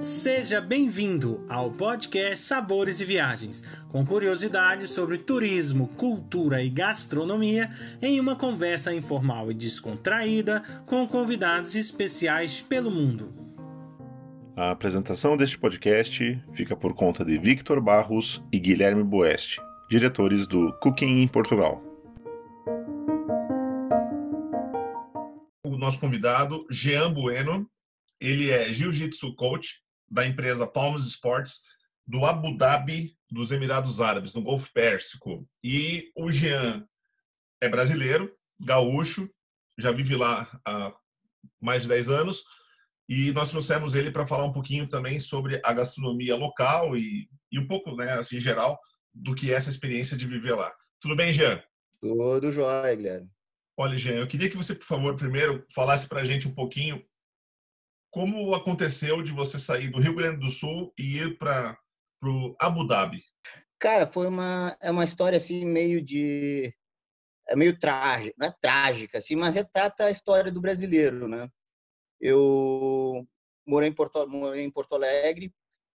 Seja bem-vindo ao podcast Sabores e Viagens, com curiosidades sobre turismo, cultura e gastronomia, em uma conversa informal e descontraída com convidados especiais pelo mundo. A apresentação deste podcast fica por conta de Victor Barros e Guilherme Boeste, diretores do Cooking em Portugal. O nosso convidado, Jean Bueno, ele é jiu-jitsu coach da empresa Palms Sports do Abu Dhabi dos Emirados Árabes, no Golfo Pérsico. E o Jean é brasileiro, gaúcho, já vive lá há mais de 10 anos. E nós trouxemos ele para falar um pouquinho também sobre a gastronomia local e, e um pouco, né, assim, em geral, do que é essa experiência de viver lá. Tudo bem, Jean? Tudo jóia, Guilherme. Olha, Jean, eu queria que você, por favor, primeiro falasse para a gente um pouquinho como aconteceu de você sair do Rio Grande do Sul e ir para o Abu Dhabi? Cara, foi uma é uma história assim meio de é meio trágica, não é trágica assim, mas retrata a história do brasileiro, né? Eu morei em Porto, morei em Porto Alegre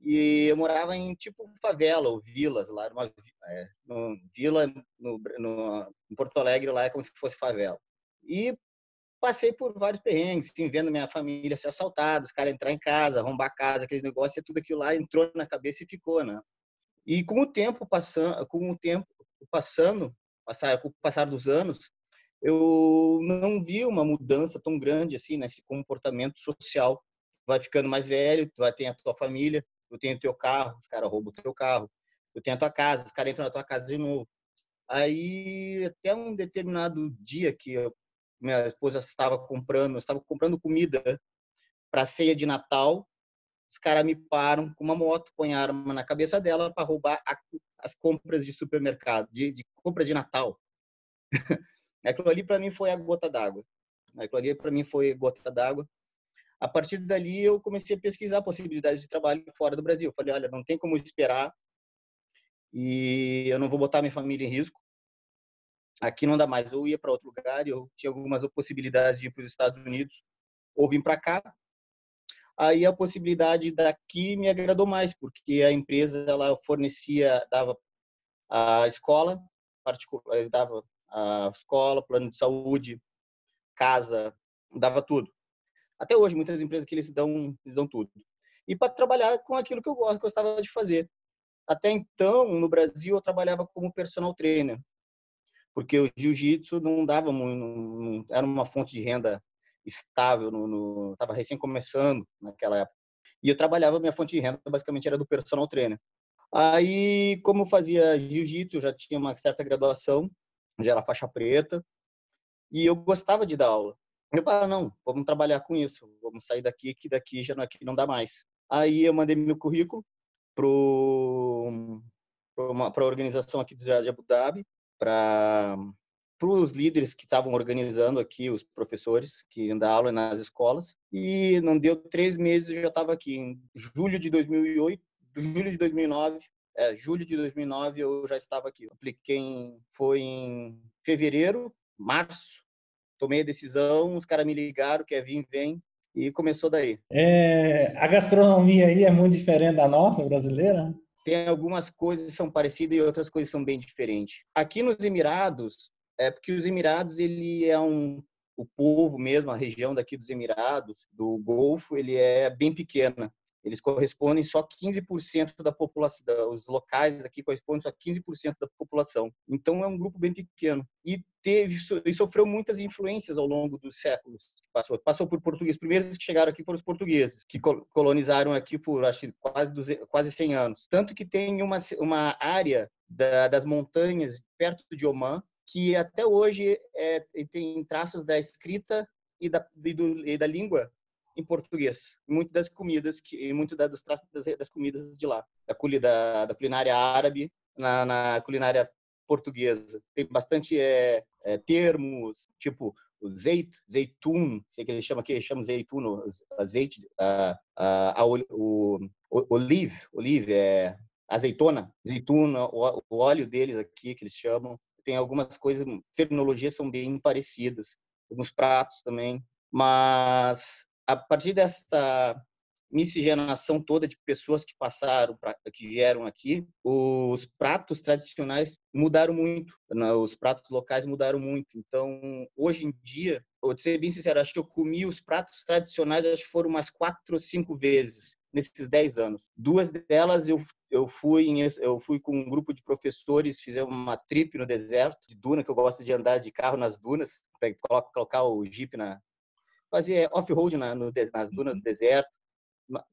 e eu morava em tipo favela ou vilas lá, numa é, no, vila no, no, em Porto Alegre lá é como se fosse favela. E passei por vários perrengues, assim, vendo minha família ser assaltada, os caras entrar em casa, arrombar a casa, aqueles negócios, tudo aquilo lá entrou na cabeça e ficou, né? E com o tempo passando, com o tempo passando, passar, com o passar dos anos, eu não vi uma mudança tão grande assim nesse comportamento social. Vai ficando mais velho, tu vai ter a tua família, tu tem o teu carro, os caras roubam o teu carro, tu tem a tua casa, os caras entram na tua casa de novo. Aí, até um determinado dia que eu minha esposa estava comprando, estava comprando comida para ceia de Natal. Os caras me param com uma moto, põem arma na cabeça dela para roubar a, as compras de supermercado, de, de compra de Natal. Aquilo ali para mim foi a gota d'água. Aquilo ali para mim foi gota d'água. A partir dali eu comecei a pesquisar possibilidades de trabalho fora do Brasil. Eu falei, olha, não tem como esperar e eu não vou botar minha família em risco aqui não dá mais. Ou ia para outro lugar, eu tinha algumas possibilidades de ir para os Estados Unidos, ou vir para cá. Aí a possibilidade daqui me agradou mais, porque a empresa ela fornecia, dava a escola particular, dava a escola, plano de saúde, casa, dava tudo. Até hoje, muitas empresas que eles dão, eles dão tudo. E para trabalhar com aquilo que eu gostava de fazer. Até então, no Brasil, eu trabalhava como personal trainer porque o jiu-jitsu não dava muito, era uma fonte de renda estável, estava recém começando naquela época. E eu trabalhava, minha fonte de renda basicamente era do personal trainer. Aí, como eu fazia jiu-jitsu, já tinha uma certa graduação, já era faixa preta, e eu gostava de dar aula. Eu falei, não, vamos trabalhar com isso, vamos sair daqui, que daqui já não, aqui não dá mais. Aí eu mandei meu currículo para a organização aqui do de Abu Dhabi, para os líderes que estavam organizando aqui, os professores que iam dar aula nas escolas. E não deu três meses, eu já estava aqui. Em julho de 2008, julho de 2009, é, julho de 2009 eu já estava aqui. apliquei, em, foi em fevereiro, março, tomei a decisão, os caras me ligaram, quer vir, vem, e começou daí. É, a gastronomia aí é muito diferente da nossa, brasileira? Tem algumas coisas que são parecidas e outras coisas são bem diferentes. Aqui nos Emirados, é porque os Emirados ele é um o povo mesmo, a região daqui dos Emirados, do Golfo, ele é bem pequena. Eles correspondem só 15% da população, os locais aqui correspondem só 15% da população. Então é um grupo bem pequeno e teve e sofreu muitas influências ao longo dos séculos passou, passou por portugueses. Os primeiros que chegaram aqui foram os portugueses, que colonizaram aqui por acho, quase, 200, quase 100 anos. Tanto que tem uma, uma área da, das montanhas perto de Oman que até hoje é, tem traços da escrita e da, e, do, e da língua em português. Muito das comidas, que, muito da, dos traços das, das, comidas de lá. Da, da, da culinária árabe, na, na, culinária portuguesa. Tem bastante é, é, termos, tipo zeit, zeitun, sei que ele chama aqui, chama zeitun, azeite, a, a, a, o, o, olive, olive é azeitona, zeituna, o, o óleo deles aqui que eles chamam. Tem algumas coisas, terminologias são bem parecidas, alguns pratos também, mas a partir dessa miscigenação toda de pessoas que passaram, pra, que vieram aqui, os pratos tradicionais mudaram muito, né? os pratos locais mudaram muito. Então, hoje em dia, vou ser bem sincero, acho que eu comi os pratos tradicionais, acho que foram umas quatro ou cinco vezes nesses dez anos. Duas delas eu eu fui em, eu fui com um grupo de professores, fizemos uma trip no deserto de duna que eu gosto de andar de carro nas dunas, colocar, colocar o jeep na fazer off-road na, no, nas dunas do deserto.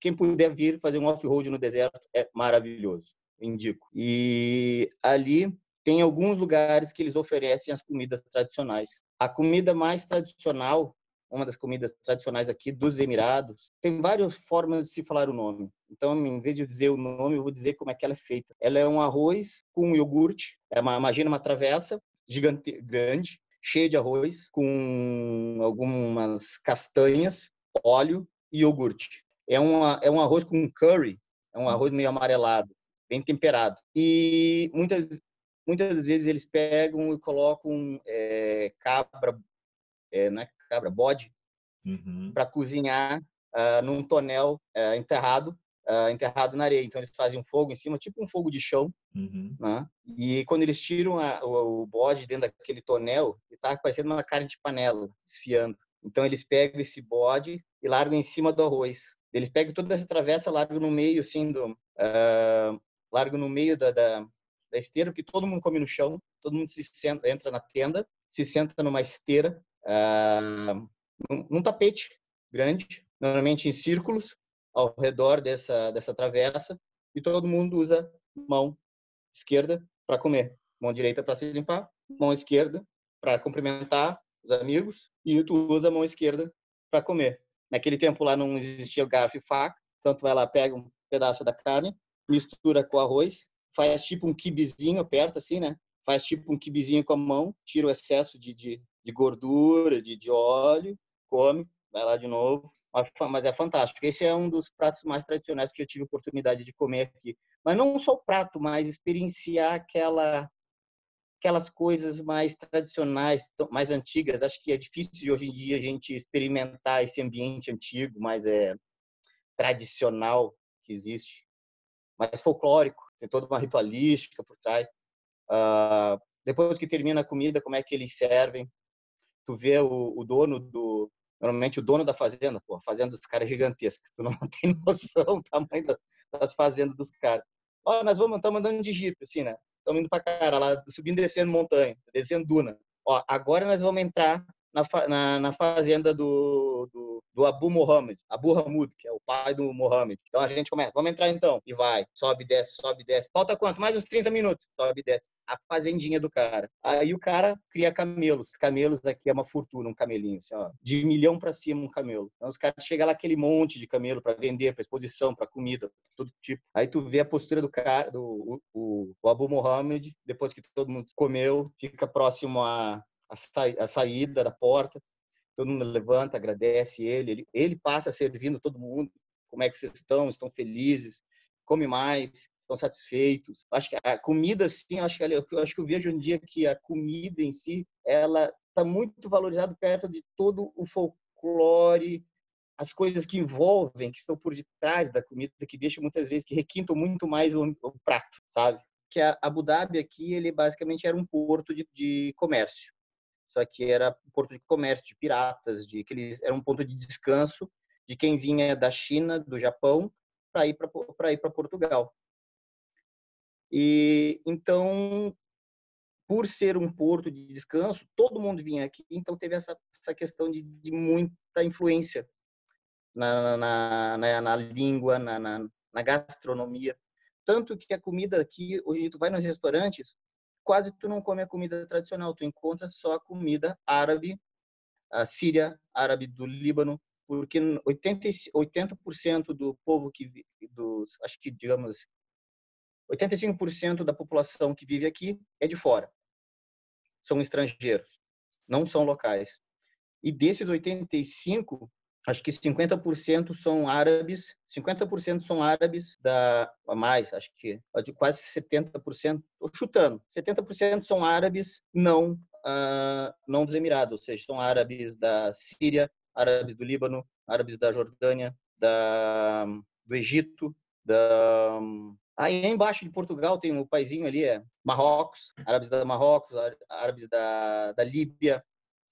Quem puder vir fazer um off-road no deserto é maravilhoso, indico. E ali tem alguns lugares que eles oferecem as comidas tradicionais. A comida mais tradicional uma das comidas tradicionais aqui dos Emirados. Tem várias formas de se falar o nome. Então, em vez de dizer o nome, eu vou dizer como é que ela é feita. Ela é um arroz com iogurte. É uma, imagina uma travessa gigante, grande, cheia de arroz, com algumas castanhas, óleo e iogurte. É, uma, é um arroz com curry, é um arroz meio amarelado, bem temperado. E muitas, muitas vezes eles pegam e colocam é, cabra, é, não é cabra, bode, uhum. para cozinhar uh, num tonel uh, enterrado, uh, enterrado na areia. Então eles fazem um fogo em cima, tipo um fogo de chão, uhum. né? E quando eles tiram a, o, o, bode dentro daquele tonel, ele tá parecendo uma carne de panela, desfiando. Então eles pegam esse bode e largam em cima do arroz. Eles pegam toda essa travessa, largam no meio, assim, do, uh, no meio da, da, da esteira, porque todo mundo come no chão, todo mundo se senta, entra na tenda, se senta numa esteira uh, num tapete grande, normalmente em círculos, ao redor dessa, dessa travessa, e todo mundo usa mão esquerda para comer, mão direita para se limpar, mão esquerda para cumprimentar os amigos, e tu usa a mão esquerda para comer. Naquele tempo lá não existia garfo e faca, vai lá, pega um pedaço da carne, mistura com arroz, faz tipo um kibizinho, aperta assim, né? Faz tipo um kibizinho com a mão, tira o excesso de, de, de gordura, de, de óleo, come, vai lá de novo. Mas é fantástico. Esse é um dos pratos mais tradicionais que eu tive oportunidade de comer aqui. Mas não só o prato, mas experienciar aquela aquelas coisas mais tradicionais, mais antigas. Acho que é difícil hoje em dia a gente experimentar esse ambiente antigo, mais é tradicional que existe, mais folclórico. Tem toda uma ritualística por trás. Uh, depois que termina a comida, como é que eles servem? tu vê o, o dono do normalmente o dono da fazenda, pô, a fazenda dos caras é gigantesca, tu não tem noção do tamanho das fazendas dos caras. Ó, nós vamos, estamos andando de jipe, assim, né? Estamos indo para cara, lá, subindo e descendo montanha, descendo duna. Ó, agora nós vamos entrar na, na, na fazenda do, do, do, Abu Mohammed, Abu Hamud, que é o pai do Mohammed. Então a gente começa, vamos entrar então, e vai, sobe, desce, sobe, desce. Falta quanto? Mais uns 30 minutos, sobe, desce. A fazendinha do cara. Aí o cara cria camelos. Camelos aqui é uma fortuna, um camelinho, assim, ó, de milhão para cima um camelo. Então os caras chegam lá aquele monte de camelo para vender, para exposição, para comida, todo tipo. Aí tu vê a postura do cara, do o, o, Abu Mohammed, depois que todo mundo comeu, fica próximo a a saída da porta, todo mundo levanta, agradece ele, ele, ele passa servindo todo mundo, como é que vocês estão, estão felizes, come mais, estão satisfeitos. Acho que a comida, sim, acho que, eu acho que eu vejo um dia que a comida em si, ela está muito valorizada perto de todo o folclore, as coisas que envolvem, que estão por detrás da comida, que deixam muitas vezes, que requintam muito mais o, o prato, sabe? Que a Abu Dhabi aqui, ele basicamente era um porto de, de comércio só que era porto de comércio, de piratas, de que eles era um ponto de descanso de quem vinha da China, do Japão, para ir para ir para Portugal. E então, por ser um porto de descanso, todo mundo vinha aqui, então teve essa, essa questão de, de muita influência na, na, na, na língua, na, na, na gastronomia. Tanto que a comida aqui, hoje tu vai nos restaurantes, quase tu não come a comida tradicional, tu encontra só a comida árabe, a síria, árabe do Líbano, porque 80, 80% do povo que dos, acho que digamos 85% da população que vive aqui é de fora. São estrangeiros, não são locais. E desses 85, acho que 50% são árabes, 50% são árabes da a mais, acho que de quase 70%, estou chutando, 70% são árabes não uh, não dos Emirados, ou seja, são árabes da Síria, árabes do Líbano, árabes da Jordânia, da, do Egito, da, Aí embaixo de Portugal tem um paizinho ali, é Marrocos, árabes da Marrocos, árabes da, da Líbia,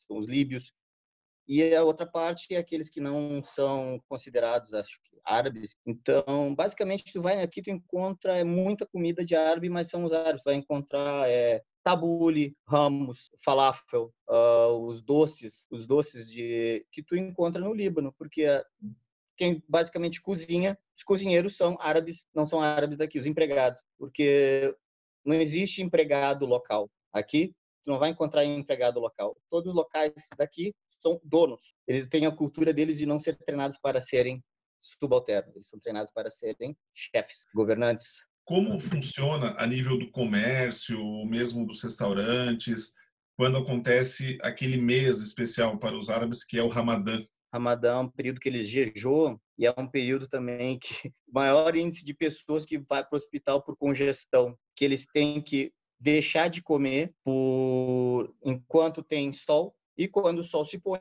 são os líbios. E a outra parte é aqueles que não são considerados, acho que, árabes. Então, basicamente, tu vai aqui, tu encontra muita comida de árabe, mas são os árabes. Vai encontrar é, tabule, ramos, falafel, uh, os doces, os doces de que tu encontra no Líbano, porque quem basicamente cozinha, os cozinheiros são árabes, não são árabes daqui, os empregados, porque não existe empregado local. Aqui, tu não vai encontrar empregado local. Todos os locais daqui são donos. Eles têm a cultura deles de não ser treinados para serem subalternos. Eles são treinados para serem chefes, governantes. Como funciona a nível do comércio, mesmo dos restaurantes, quando acontece aquele mês especial para os árabes que é o Ramadã? Ramadã é um período que eles jejuam e é um período também que maior índice de pessoas que vai para o hospital por congestão, que eles têm que deixar de comer por enquanto tem sol e quando o sol se põe,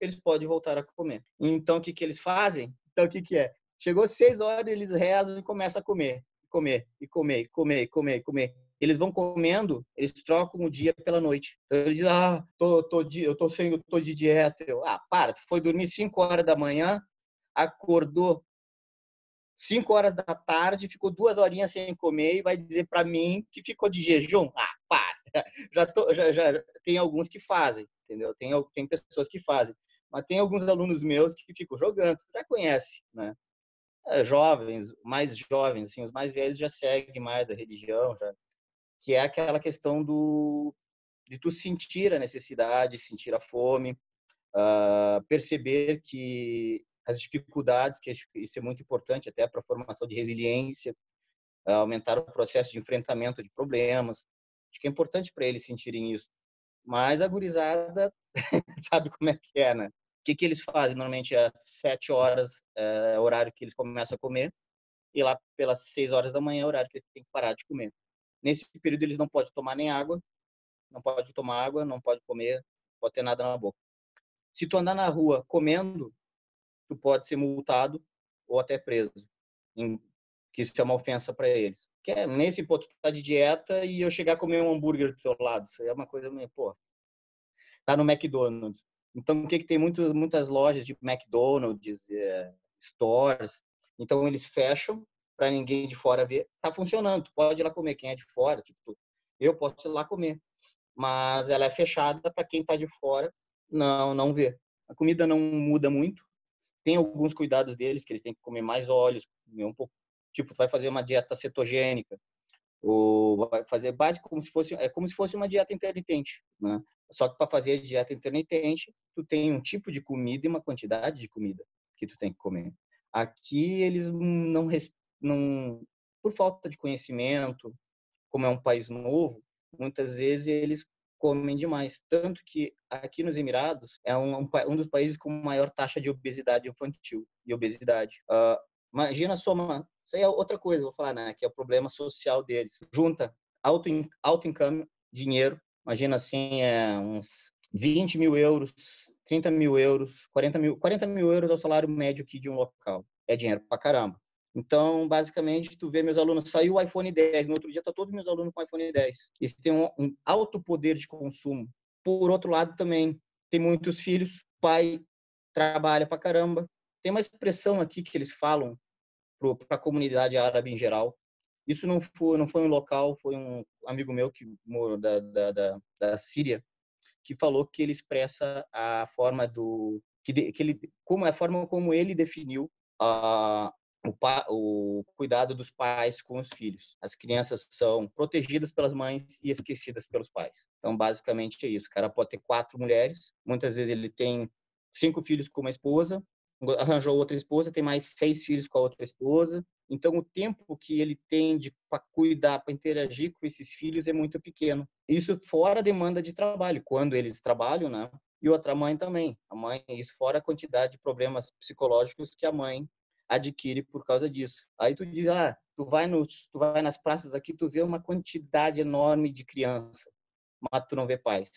eles podem voltar a comer. Então o que que eles fazem? Então o que que é? Chegou seis horas, eles rezam e começam a comer, comer e comer, comer, comer, comer eles vão comendo, eles trocam o dia pela noite. Então, eles dizem, ah, tô, tô de, eu tô sem, tô de dieta. Eu, ah, para, tu foi dormir 5 horas da manhã, acordou 5 horas da tarde, ficou duas horinhas sem comer e vai dizer para mim que ficou de jejum? Ah, para. Já, tô, já, já tem alguns que fazem, entendeu? Tem, tem pessoas que fazem. Mas tem alguns alunos meus que ficam jogando, já conhece, né? É, jovens, mais jovens, assim, os mais velhos já seguem mais a religião, já que é aquela questão do de tu sentir a necessidade, sentir a fome, uh, perceber que as dificuldades, que isso é muito importante até para a formação de resiliência, uh, aumentar o processo de enfrentamento de problemas. Acho que é importante para eles sentirem isso. Mas a gurizada sabe como é que é, né? O que, que eles fazem? Normalmente é sete horas, é o horário que eles começam a comer, e lá pelas seis horas da manhã é o horário que eles têm que parar de comer. Nesse período eles não podem tomar nem água, não pode tomar água, não pode comer, pode ter nada na boca. Se tu andar na rua comendo, tu pode ser multado ou até preso. Que isso é uma ofensa para eles. Que é, nesse ponto tu tá de dieta e eu chegar a comer um hambúrguer do seu lado, isso é uma coisa meio, pô. Tá no McDonald's. Então o que que tem muito, muitas lojas de McDonald's, é, stores, então eles fecham para ninguém de fora ver, tá funcionando. Tu pode ir lá comer quem é de fora, tipo, eu posso ir lá comer, mas ela é fechada para quem tá de fora não não ver. A comida não muda muito. Tem alguns cuidados deles que eles têm que comer mais óleos, comer um pouco, tipo, vai fazer uma dieta cetogênica ou vai fazer básico como se fosse é como se fosse uma dieta intermitente, né? Só que para fazer a dieta intermitente, tu tem um tipo de comida e uma quantidade de comida que tu tem que comer. Aqui eles não não, por falta de conhecimento, como é um país novo, muitas vezes eles comem demais. Tanto que aqui nos Emirados é um, um dos países com maior taxa de obesidade infantil e obesidade. Uh, imagina soma, isso aí é outra coisa, vou falar, né? Que é o problema social deles. Junta alto, alto income, dinheiro, imagina assim, é uns 20 mil euros, 30 mil euros, 40 mil, 40 mil euros é o salário médio aqui de um local. É dinheiro pra caramba. Então, basicamente, tu vê meus alunos, saiu o iPhone 10, no outro dia tá todos meus alunos com iPhone 10. Eles têm um, um alto poder de consumo. Por outro lado, também tem muitos filhos, pai trabalha pra caramba. Tem uma expressão aqui que eles falam para a comunidade árabe em geral. Isso não foi, não foi um local, foi um amigo meu que da, da, da, da Síria que falou que ele expressa a forma do que, de, que ele como a forma como ele definiu a, o, pa, o cuidado dos pais com os filhos. As crianças são protegidas pelas mães e esquecidas pelos pais. Então, basicamente é isso. O cara pode ter quatro mulheres, muitas vezes ele tem cinco filhos com uma esposa, arranjou outra esposa, tem mais seis filhos com a outra esposa. Então, o tempo que ele tem para cuidar, para interagir com esses filhos é muito pequeno. Isso fora a demanda de trabalho, quando eles trabalham, né? E outra mãe também. A mãe, isso fora a quantidade de problemas psicológicos que a mãe adquire por causa disso. Aí tu diz, ah, tu vai, nos, tu vai nas praças aqui, tu vê uma quantidade enorme de criança, mas tu não vê pais,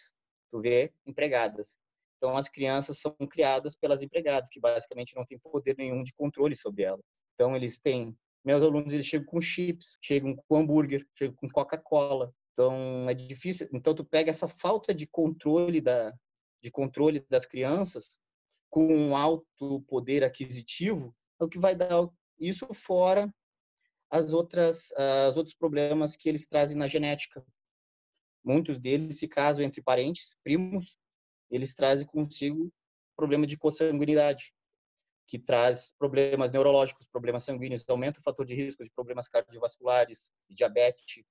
tu vê empregadas. Então, as crianças são criadas pelas empregadas, que basicamente não têm poder nenhum de controle sobre elas. Então, eles têm. Meus alunos eles chegam com chips, chegam com hambúrguer, chegam com Coca-Cola. Então, é difícil. Então, tu pega essa falta de controle da, de controle das crianças com um alto poder aquisitivo, é o que vai dar isso fora as outras os outros problemas que eles trazem na genética. Muitos deles se casam entre parentes, primos, eles trazem consigo problema de consanguinidade, que traz problemas neurológicos, problemas sanguíneos, aumenta o fator de risco de problemas cardiovasculares, de diabetes.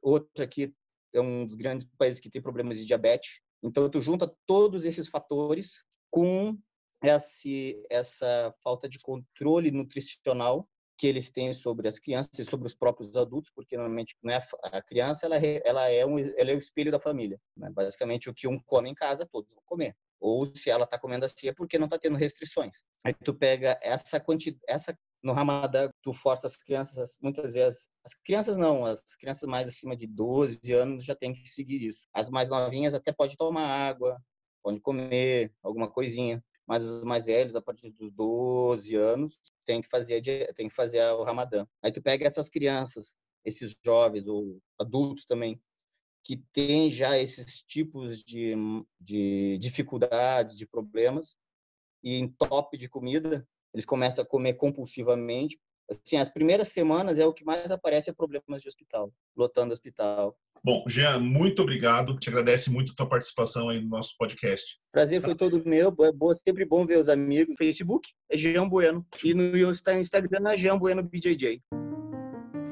Outro aqui é um dos grandes países que tem problemas de diabetes. Então, tu junta todos esses fatores com esse, essa falta de controle nutricional que eles têm sobre as crianças e sobre os próprios adultos, porque normalmente né, a criança ela, ela é um ela é o espelho da família. Né? Basicamente o que um come em casa todos vão comer. Ou se ela está comendo assim é porque não está tendo restrições. Aí tu pega essa quantidade, essa no Ramadã tu força as crianças muitas vezes as crianças não, as crianças mais acima de 12 anos já têm que seguir isso. As mais novinhas até pode tomar água, pode comer alguma coisinha, mas os mais velhos, a partir dos 12 anos, tem que fazer, tem que fazer o Ramadã. Aí tu pega essas crianças, esses jovens ou adultos também, que têm já esses tipos de, de dificuldades, de problemas, e em top de comida, eles começam a comer compulsivamente. Assim, as primeiras semanas é o que mais aparece é problemas de hospital, lotando hospital. Bom, Jean, muito obrigado. Te agradece muito a tua participação aí no nosso podcast. Prazer foi todo meu. É boa, sempre bom ver os amigos. Facebook é Jean Bueno. E no Instagram é Jean Bueno BJJ.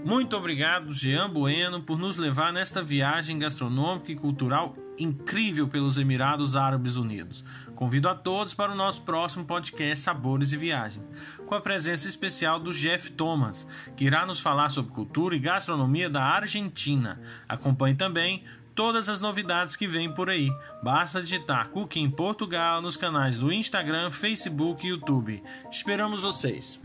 Muito obrigado, Jean Bueno, por nos levar nesta viagem gastronômica e cultural incrível pelos Emirados Árabes Unidos. Convido a todos para o nosso próximo podcast Sabores e Viagens, com a presença especial do Jeff Thomas, que irá nos falar sobre cultura e gastronomia da Argentina. Acompanhe também todas as novidades que vêm por aí. Basta digitar Cooking Portugal nos canais do Instagram, Facebook e YouTube. Esperamos vocês!